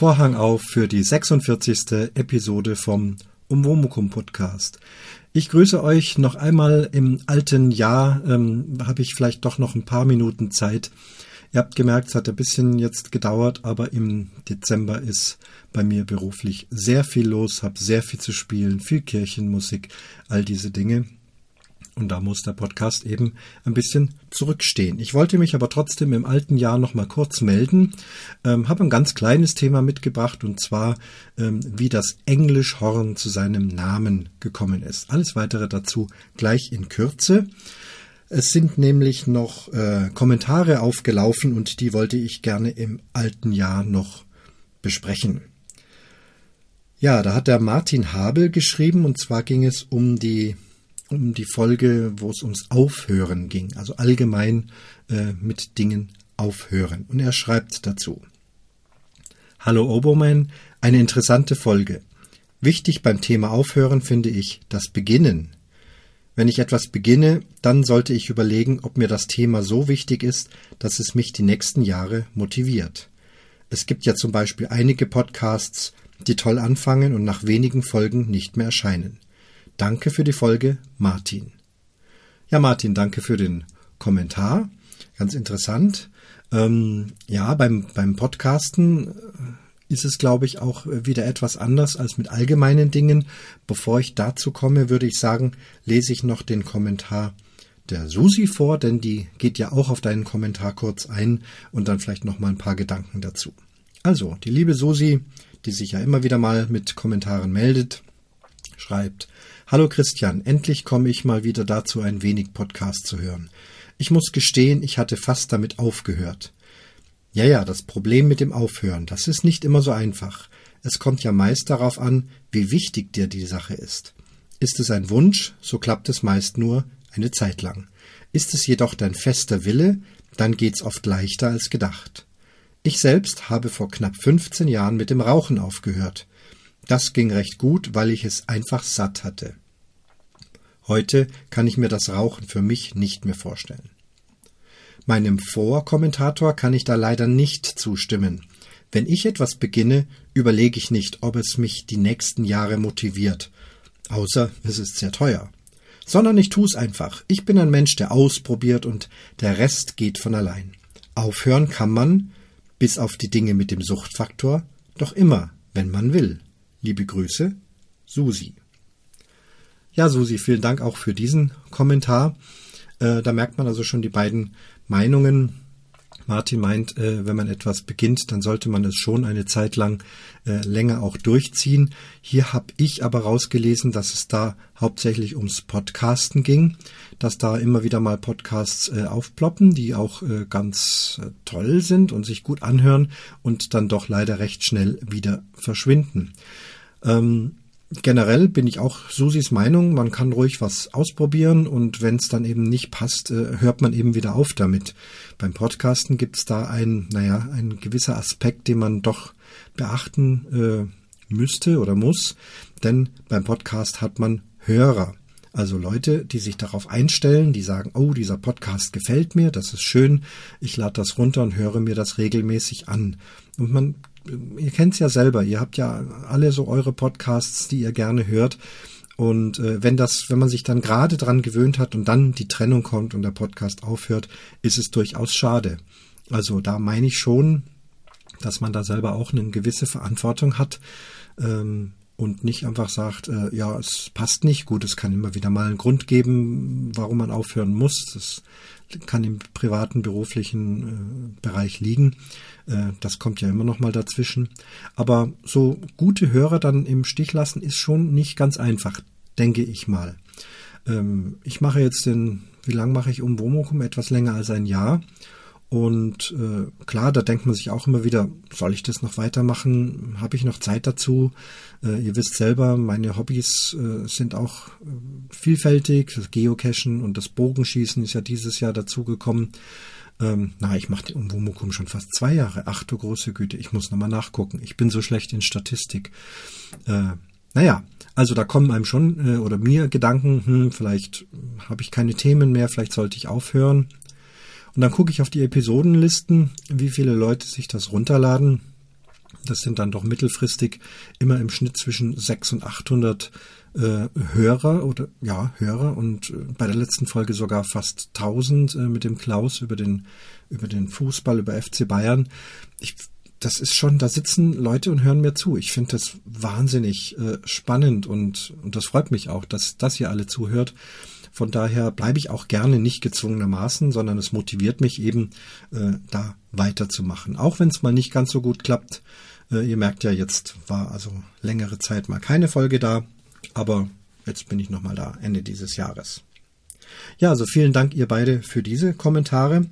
Vorhang auf für die 46. Episode vom Umwomukum Podcast. Ich grüße euch noch einmal im alten Jahr. Ähm, Habe ich vielleicht doch noch ein paar Minuten Zeit. Ihr habt gemerkt, es hat ein bisschen jetzt gedauert, aber im Dezember ist bei mir beruflich sehr viel los, habe sehr viel zu spielen, viel Kirchenmusik, all diese Dinge. Und da muss der Podcast eben ein bisschen zurückstehen. Ich wollte mich aber trotzdem im alten Jahr noch mal kurz melden. Ähm, habe ein ganz kleines Thema mitgebracht und zwar, ähm, wie das Englischhorn zu seinem Namen gekommen ist. Alles weitere dazu gleich in Kürze. Es sind nämlich noch äh, Kommentare aufgelaufen und die wollte ich gerne im alten Jahr noch besprechen. Ja, da hat der Martin Habel geschrieben und zwar ging es um die um die Folge, wo es ums Aufhören ging, also allgemein äh, mit Dingen aufhören. Und er schreibt dazu. Hallo Obermann, eine interessante Folge. Wichtig beim Thema Aufhören finde ich das Beginnen. Wenn ich etwas beginne, dann sollte ich überlegen, ob mir das Thema so wichtig ist, dass es mich die nächsten Jahre motiviert. Es gibt ja zum Beispiel einige Podcasts, die toll anfangen und nach wenigen Folgen nicht mehr erscheinen. Danke für die Folge, Martin. Ja, Martin, danke für den Kommentar. Ganz interessant. Ähm, ja, beim, beim Podcasten äh, ist es, glaube ich, auch wieder etwas anders als mit allgemeinen Dingen. Bevor ich dazu komme, würde ich sagen, lese ich noch den Kommentar der Susi vor, denn die geht ja auch auf deinen Kommentar kurz ein und dann vielleicht noch mal ein paar Gedanken dazu. Also, die liebe Susi, die sich ja immer wieder mal mit Kommentaren meldet, schreibt, Hallo Christian, endlich komme ich mal wieder dazu, ein wenig Podcast zu hören. Ich muss gestehen, ich hatte fast damit aufgehört. Ja, ja, das Problem mit dem Aufhören, das ist nicht immer so einfach. Es kommt ja meist darauf an, wie wichtig dir die Sache ist. Ist es ein Wunsch, so klappt es meist nur eine Zeit lang. Ist es jedoch dein fester Wille, dann geht's oft leichter als gedacht. Ich selbst habe vor knapp 15 Jahren mit dem Rauchen aufgehört. Das ging recht gut, weil ich es einfach satt hatte. Heute kann ich mir das Rauchen für mich nicht mehr vorstellen. Meinem Vorkommentator kann ich da leider nicht zustimmen. Wenn ich etwas beginne, überlege ich nicht, ob es mich die nächsten Jahre motiviert, außer es ist sehr teuer. Sondern ich tu's einfach. Ich bin ein Mensch, der ausprobiert und der Rest geht von allein. Aufhören kann man, bis auf die Dinge mit dem Suchtfaktor, doch immer, wenn man will. Liebe Grüße, Susi. Ja, Susi, vielen Dank auch für diesen Kommentar. Äh, da merkt man also schon die beiden Meinungen. Martin meint, äh, wenn man etwas beginnt, dann sollte man es schon eine Zeit lang äh, länger auch durchziehen. Hier habe ich aber rausgelesen, dass es da hauptsächlich ums Podcasten ging, dass da immer wieder mal Podcasts äh, aufploppen, die auch äh, ganz äh, toll sind und sich gut anhören und dann doch leider recht schnell wieder verschwinden. Ähm, generell bin ich auch Susis Meinung, man kann ruhig was ausprobieren und wenn es dann eben nicht passt, äh, hört man eben wieder auf damit. Beim Podcasten gibt es da ein, naja, ein gewisser Aspekt, den man doch beachten äh, müsste oder muss, denn beim Podcast hat man Hörer. Also Leute, die sich darauf einstellen, die sagen, oh, dieser Podcast gefällt mir, das ist schön, ich lade das runter und höre mir das regelmäßig an. Und man ihr kennt es ja selber, ihr habt ja alle so eure Podcasts, die ihr gerne hört. Und äh, wenn das, wenn man sich dann gerade dran gewöhnt hat und dann die Trennung kommt und der Podcast aufhört, ist es durchaus schade. Also da meine ich schon, dass man da selber auch eine gewisse Verantwortung hat ähm, und nicht einfach sagt, äh, ja, es passt nicht. Gut, es kann immer wieder mal einen Grund geben, warum man aufhören muss. Das kann im privaten, beruflichen äh, Bereich liegen. Äh, das kommt ja immer noch mal dazwischen. Aber so gute Hörer dann im Stich lassen ist schon nicht ganz einfach, denke ich mal. Ähm, ich mache jetzt den, wie lang mache ich um Womokum? Etwas länger als ein Jahr. Und äh, klar, da denkt man sich auch immer wieder, soll ich das noch weitermachen? Habe ich noch Zeit dazu? Äh, ihr wisst selber, meine Hobbys äh, sind auch äh, vielfältig. Das Geocachen und das Bogenschießen ist ja dieses Jahr dazugekommen. Ähm, na, ich mache den Umwomukum schon fast zwei Jahre. Ach du große Güte, ich muss nochmal nachgucken. Ich bin so schlecht in Statistik. Äh, naja, also da kommen einem schon äh, oder mir Gedanken, hm, vielleicht habe ich keine Themen mehr, vielleicht sollte ich aufhören. Und dann gucke ich auf die Episodenlisten, wie viele Leute sich das runterladen. Das sind dann doch mittelfristig immer im Schnitt zwischen 600 und 800 äh, Hörer oder ja Hörer und äh, bei der letzten Folge sogar fast 1000 äh, mit dem Klaus über den über den Fußball über FC Bayern. Ich das ist schon, da sitzen Leute und hören mir zu. Ich finde das wahnsinnig äh, spannend und, und das freut mich auch, dass das ihr alle zuhört. Von daher bleibe ich auch gerne nicht gezwungenermaßen, sondern es motiviert mich eben, äh, da weiterzumachen. Auch wenn es mal nicht ganz so gut klappt. Äh, ihr merkt ja, jetzt war also längere Zeit mal keine Folge da, aber jetzt bin ich nochmal da, Ende dieses Jahres. Ja, also vielen Dank ihr beide für diese Kommentare.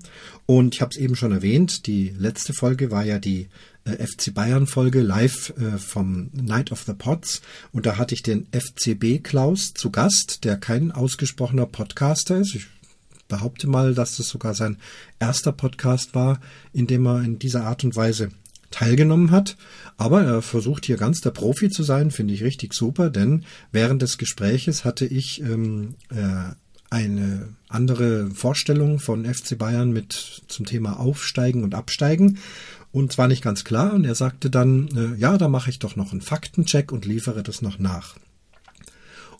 Und ich habe es eben schon erwähnt, die letzte Folge war ja die äh, FC Bayern Folge live äh, vom Night of the Pots. Und da hatte ich den FCB Klaus zu Gast, der kein ausgesprochener Podcaster ist. Ich behaupte mal, dass das sogar sein erster Podcast war, in dem er in dieser Art und Weise teilgenommen hat. Aber er versucht hier ganz der Profi zu sein, finde ich richtig super, denn während des Gespräches hatte ich ähm, äh, eine andere Vorstellung von FC Bayern mit zum Thema Aufsteigen und Absteigen. Und zwar nicht ganz klar. Und er sagte dann, äh, ja, da mache ich doch noch einen Faktencheck und liefere das noch nach.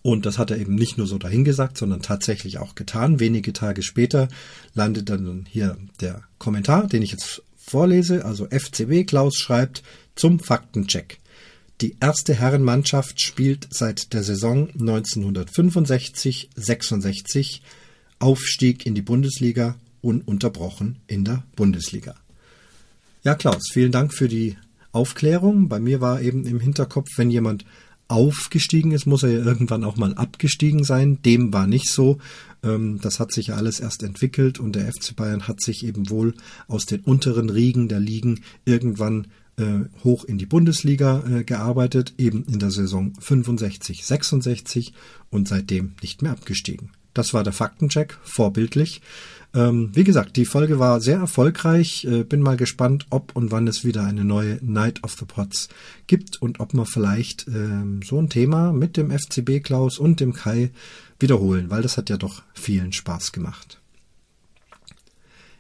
Und das hat er eben nicht nur so dahingesagt, sondern tatsächlich auch getan. Wenige Tage später landet dann hier der Kommentar, den ich jetzt vorlese. Also FCB Klaus schreibt zum Faktencheck. Die erste Herrenmannschaft spielt seit der Saison 1965-66 Aufstieg in die Bundesliga ununterbrochen in der Bundesliga. Ja, Klaus, vielen Dank für die Aufklärung. Bei mir war eben im Hinterkopf, wenn jemand aufgestiegen ist, muss er ja irgendwann auch mal abgestiegen sein. Dem war nicht so. Ähm, das hat sich ja alles erst entwickelt und der FC Bayern hat sich eben wohl aus den unteren Riegen der Ligen irgendwann hoch in die Bundesliga äh, gearbeitet, eben in der Saison 65, 66 und seitdem nicht mehr abgestiegen. Das war der Faktencheck, vorbildlich. Ähm, wie gesagt, die Folge war sehr erfolgreich. Äh, bin mal gespannt, ob und wann es wieder eine neue Night of the Pots gibt und ob wir vielleicht ähm, so ein Thema mit dem FCB Klaus und dem Kai wiederholen, weil das hat ja doch vielen Spaß gemacht.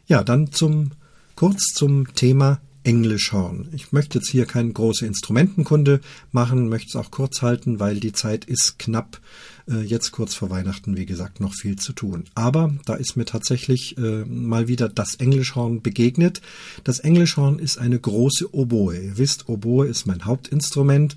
Ja, dann zum kurz zum Thema Englischhorn. Ich möchte jetzt hier keine große Instrumentenkunde machen, möchte es auch kurz halten, weil die Zeit ist knapp. Äh, jetzt kurz vor Weihnachten, wie gesagt, noch viel zu tun. Aber da ist mir tatsächlich äh, mal wieder das Englischhorn begegnet. Das Englischhorn ist eine große Oboe. Ihr wisst, Oboe ist mein Hauptinstrument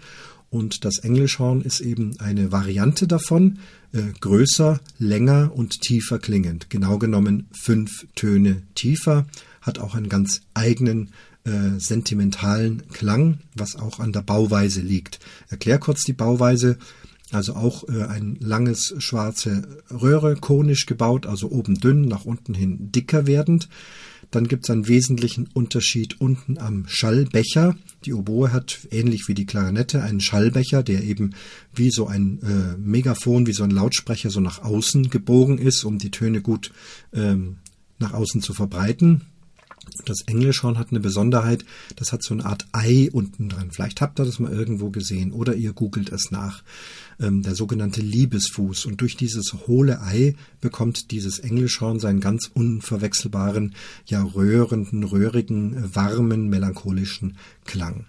und das Englischhorn ist eben eine Variante davon, äh, größer, länger und tiefer klingend. Genau genommen fünf Töne tiefer, hat auch einen ganz eigenen äh, sentimentalen Klang, was auch an der Bauweise liegt. Erklär kurz die Bauweise. Also auch äh, ein langes schwarze Röhre, konisch gebaut, also oben dünn, nach unten hin dicker werdend. Dann gibt es einen wesentlichen Unterschied unten am Schallbecher. Die Oboe hat ähnlich wie die Klarinette einen Schallbecher, der eben wie so ein äh, Megafon, wie so ein Lautsprecher so nach außen gebogen ist, um die Töne gut ähm, nach außen zu verbreiten. Das Englischhorn hat eine Besonderheit, das hat so eine Art Ei unten dran. Vielleicht habt ihr das mal irgendwo gesehen oder ihr googelt es nach. Ähm, der sogenannte Liebesfuß. Und durch dieses hohle Ei bekommt dieses Englischhorn seinen ganz unverwechselbaren, ja röhrenden, röhrigen, warmen, melancholischen Klang.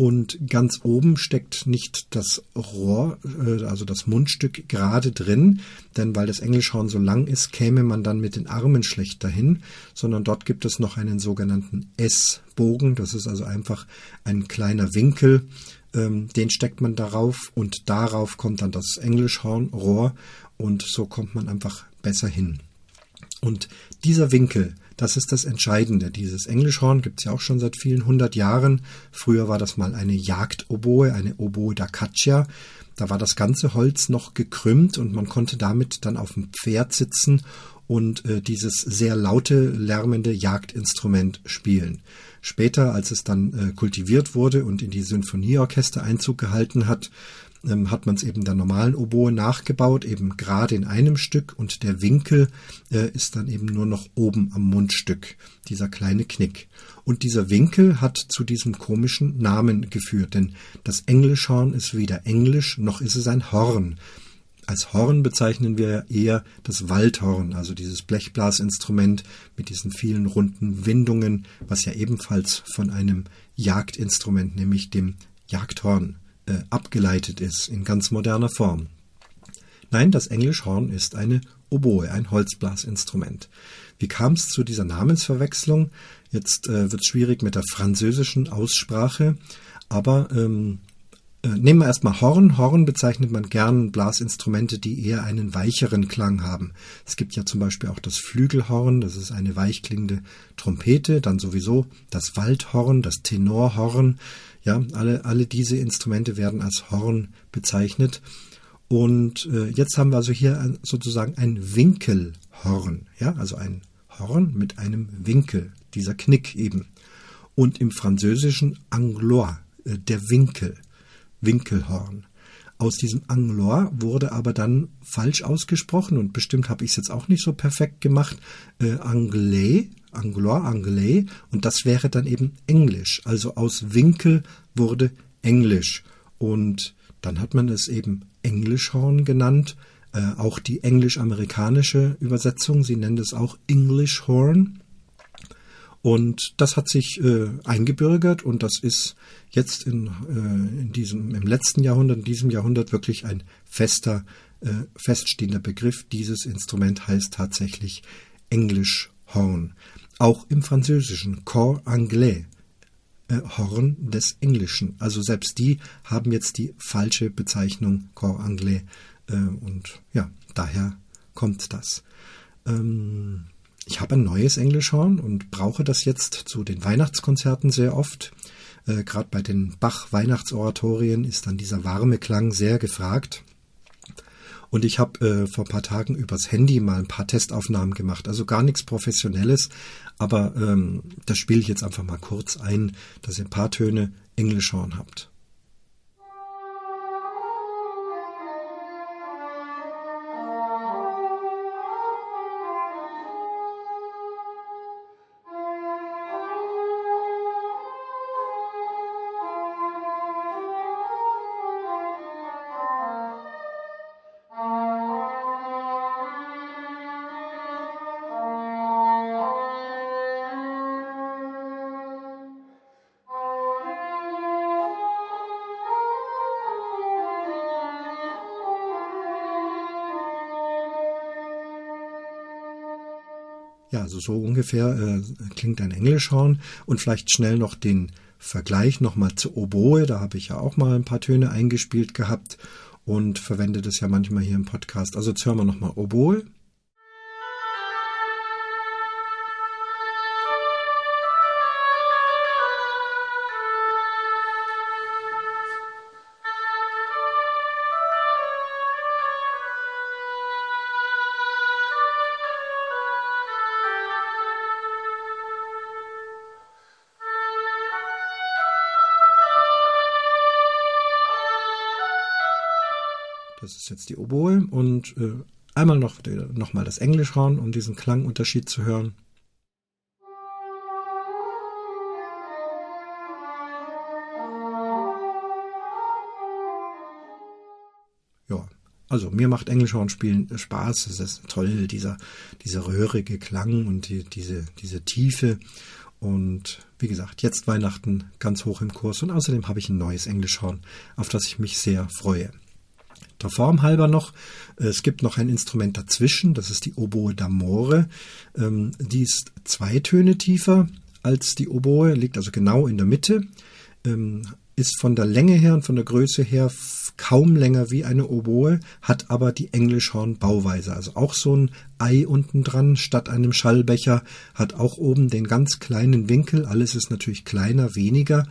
Und ganz oben steckt nicht das Rohr, äh, also das Mundstück gerade drin, denn weil das Englischhorn so lang ist, käme man dann mit den Armen schlecht dahin, sondern dort gibt es noch einen sogenannten S-Bogen. Das ist also einfach ein kleiner Winkel, ähm, den steckt man darauf und darauf kommt dann das Englischhornrohr und so kommt man einfach besser hin. Und dieser Winkel, das ist das Entscheidende. Dieses Englischhorn gibt es ja auch schon seit vielen hundert Jahren. Früher war das mal eine Jagdoboe, eine Oboe da Caccia. Da war das ganze Holz noch gekrümmt und man konnte damit dann auf dem Pferd sitzen und äh, dieses sehr laute, lärmende Jagdinstrument spielen. Später, als es dann äh, kultiviert wurde und in die Sinfonieorchester Einzug gehalten hat, ähm, hat man es eben der normalen Oboe nachgebaut, eben gerade in einem Stück und der Winkel äh, ist dann eben nur noch oben am Mundstück, dieser kleine Knick. Und dieser Winkel hat zu diesem komischen Namen geführt, denn das Englischhorn ist weder Englisch noch ist es ein Horn. Als Horn bezeichnen wir eher das Waldhorn, also dieses Blechblasinstrument mit diesen vielen runden Windungen, was ja ebenfalls von einem Jagdinstrument, nämlich dem Jagdhorn, äh, abgeleitet ist in ganz moderner Form. Nein, das Englischhorn ist eine Oboe, ein Holzblasinstrument. Wie kam es zu dieser Namensverwechslung? Jetzt äh, wird es schwierig mit der französischen Aussprache, aber ähm, äh, nehmen wir erstmal Horn. Horn bezeichnet man gern Blasinstrumente, die eher einen weicheren Klang haben. Es gibt ja zum Beispiel auch das Flügelhorn, das ist eine weichklingende Trompete, dann sowieso das Waldhorn, das Tenorhorn. Ja, alle, alle diese Instrumente werden als Horn bezeichnet. Und äh, jetzt haben wir also hier sozusagen ein Winkelhorn, ja, also ein Horn mit einem Winkel, dieser Knick eben. Und im Französischen Anglois, äh, der Winkel. Winkelhorn. Aus diesem Anglois wurde aber dann falsch ausgesprochen und bestimmt habe ich es jetzt auch nicht so perfekt gemacht. Äh, Anglais, Anglois, Anglais und das wäre dann eben Englisch. Also aus Winkel wurde Englisch und dann hat man es eben Englischhorn genannt. Äh, auch die englisch-amerikanische Übersetzung, sie nennt es auch English Horn. Und das hat sich äh, eingebürgert und das ist jetzt in, äh, in diesem, im letzten Jahrhundert, in diesem Jahrhundert wirklich ein fester, äh, feststehender Begriff. Dieses Instrument heißt tatsächlich English Horn. Auch im Französischen Cor Anglais. Äh, Horn des Englischen. Also selbst die haben jetzt die falsche Bezeichnung Cor Anglais. Äh, und ja, daher kommt das. Ähm, ich habe ein neues Englischhorn und brauche das jetzt zu den Weihnachtskonzerten sehr oft. Äh, Gerade bei den Bach-Weihnachtsoratorien ist dann dieser warme Klang sehr gefragt. Und ich habe äh, vor ein paar Tagen übers Handy mal ein paar Testaufnahmen gemacht. Also gar nichts Professionelles, aber ähm, das spiele ich jetzt einfach mal kurz ein, dass ihr ein paar Töne Englischhorn habt. Also so ungefähr äh, klingt ein Englischhorn und vielleicht schnell noch den Vergleich nochmal zu Oboe. Da habe ich ja auch mal ein paar Töne eingespielt gehabt und verwende das ja manchmal hier im Podcast. Also jetzt hören wir nochmal Oboe. Das ist jetzt die Oboe und äh, einmal noch, noch mal das Englischhorn, um diesen Klangunterschied zu hören. Ja, also mir macht Englischhornspielen Spaß. Es ist toll, dieser, dieser röhrige Klang und die, diese, diese Tiefe. Und wie gesagt, jetzt Weihnachten ganz hoch im Kurs. Und außerdem habe ich ein neues Englischhorn, auf das ich mich sehr freue. Der Form halber noch, es gibt noch ein Instrument dazwischen, das ist die Oboe d'Amore. Ähm, die ist zwei Töne tiefer als die Oboe, liegt also genau in der Mitte, ähm, ist von der Länge her und von der Größe her kaum länger wie eine Oboe, hat aber die Englischhorn-Bauweise. Also auch so ein Ei unten dran statt einem Schallbecher, hat auch oben den ganz kleinen Winkel. Alles ist natürlich kleiner, weniger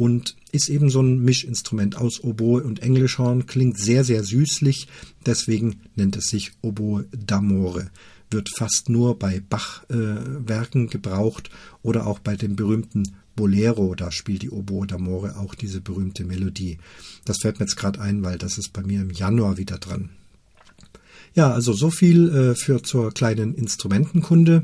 und ist eben so ein Mischinstrument aus Oboe und Englischhorn, klingt sehr, sehr süßlich, deswegen nennt es sich Oboe d'Amore. Wird fast nur bei Bach-Werken äh, gebraucht oder auch bei dem berühmten Bolero, da spielt die Oboe d'Amore auch diese berühmte Melodie. Das fällt mir jetzt gerade ein, weil das ist bei mir im Januar wieder dran. Ja, also so viel äh, für zur kleinen Instrumentenkunde.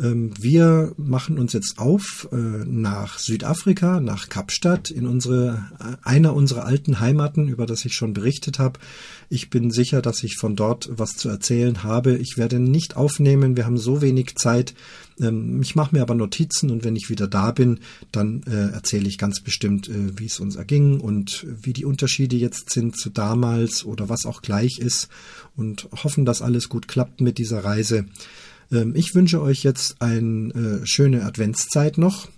Ähm, wir machen uns jetzt auf äh, nach Südafrika, nach Kapstadt, in unsere, äh, einer unserer alten Heimaten, über das ich schon berichtet habe. Ich bin sicher, dass ich von dort was zu erzählen habe. Ich werde nicht aufnehmen, wir haben so wenig Zeit. Ähm, ich mache mir aber Notizen und wenn ich wieder da bin, dann äh, erzähle ich ganz bestimmt, wie es uns erging und wie die Unterschiede jetzt sind zu damals oder was auch gleich ist und hoffen, dass alles gut klappt mit dieser Reise. Ähm, ich wünsche euch jetzt eine äh, schöne Adventszeit noch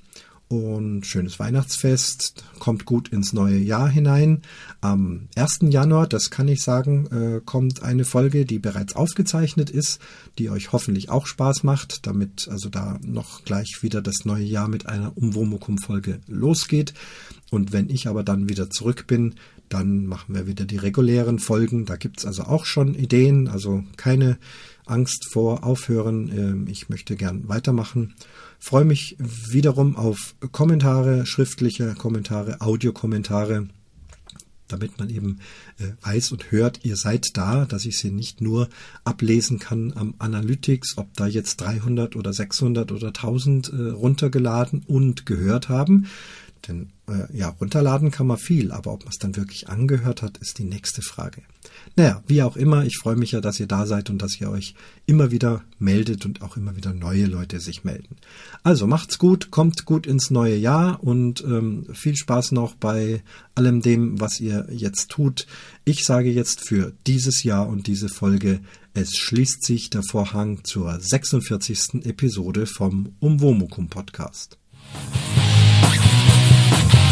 und schönes Weihnachtsfest. Kommt gut ins neue Jahr hinein. Am 1. Januar, das kann ich sagen, äh, kommt eine Folge, die bereits aufgezeichnet ist, die euch hoffentlich auch Spaß macht, damit also da noch gleich wieder das neue Jahr mit einer Umwomukum-Folge losgeht. Und wenn ich aber dann wieder zurück bin, dann machen wir wieder die regulären Folgen. Da gibt's also auch schon Ideen, also keine Angst vor Aufhören. Ähm, ich möchte gern weitermachen. Freue mich wiederum auf Kommentare, schriftliche Kommentare, Audiokommentare, damit man eben äh, weiß und hört, ihr seid da, dass ich sie nicht nur ablesen kann am Analytics, ob da jetzt 300 oder 600 oder 1000 äh, runtergeladen und gehört haben. Denn äh, ja, runterladen kann man viel, aber ob man es dann wirklich angehört hat, ist die nächste Frage. Naja, wie auch immer, ich freue mich ja, dass ihr da seid und dass ihr euch immer wieder meldet und auch immer wieder neue Leute sich melden. Also macht's gut, kommt gut ins neue Jahr und ähm, viel Spaß noch bei allem dem, was ihr jetzt tut. Ich sage jetzt für dieses Jahr und diese Folge, es schließt sich der Vorhang zur 46. Episode vom Umwomukum Podcast. Bye.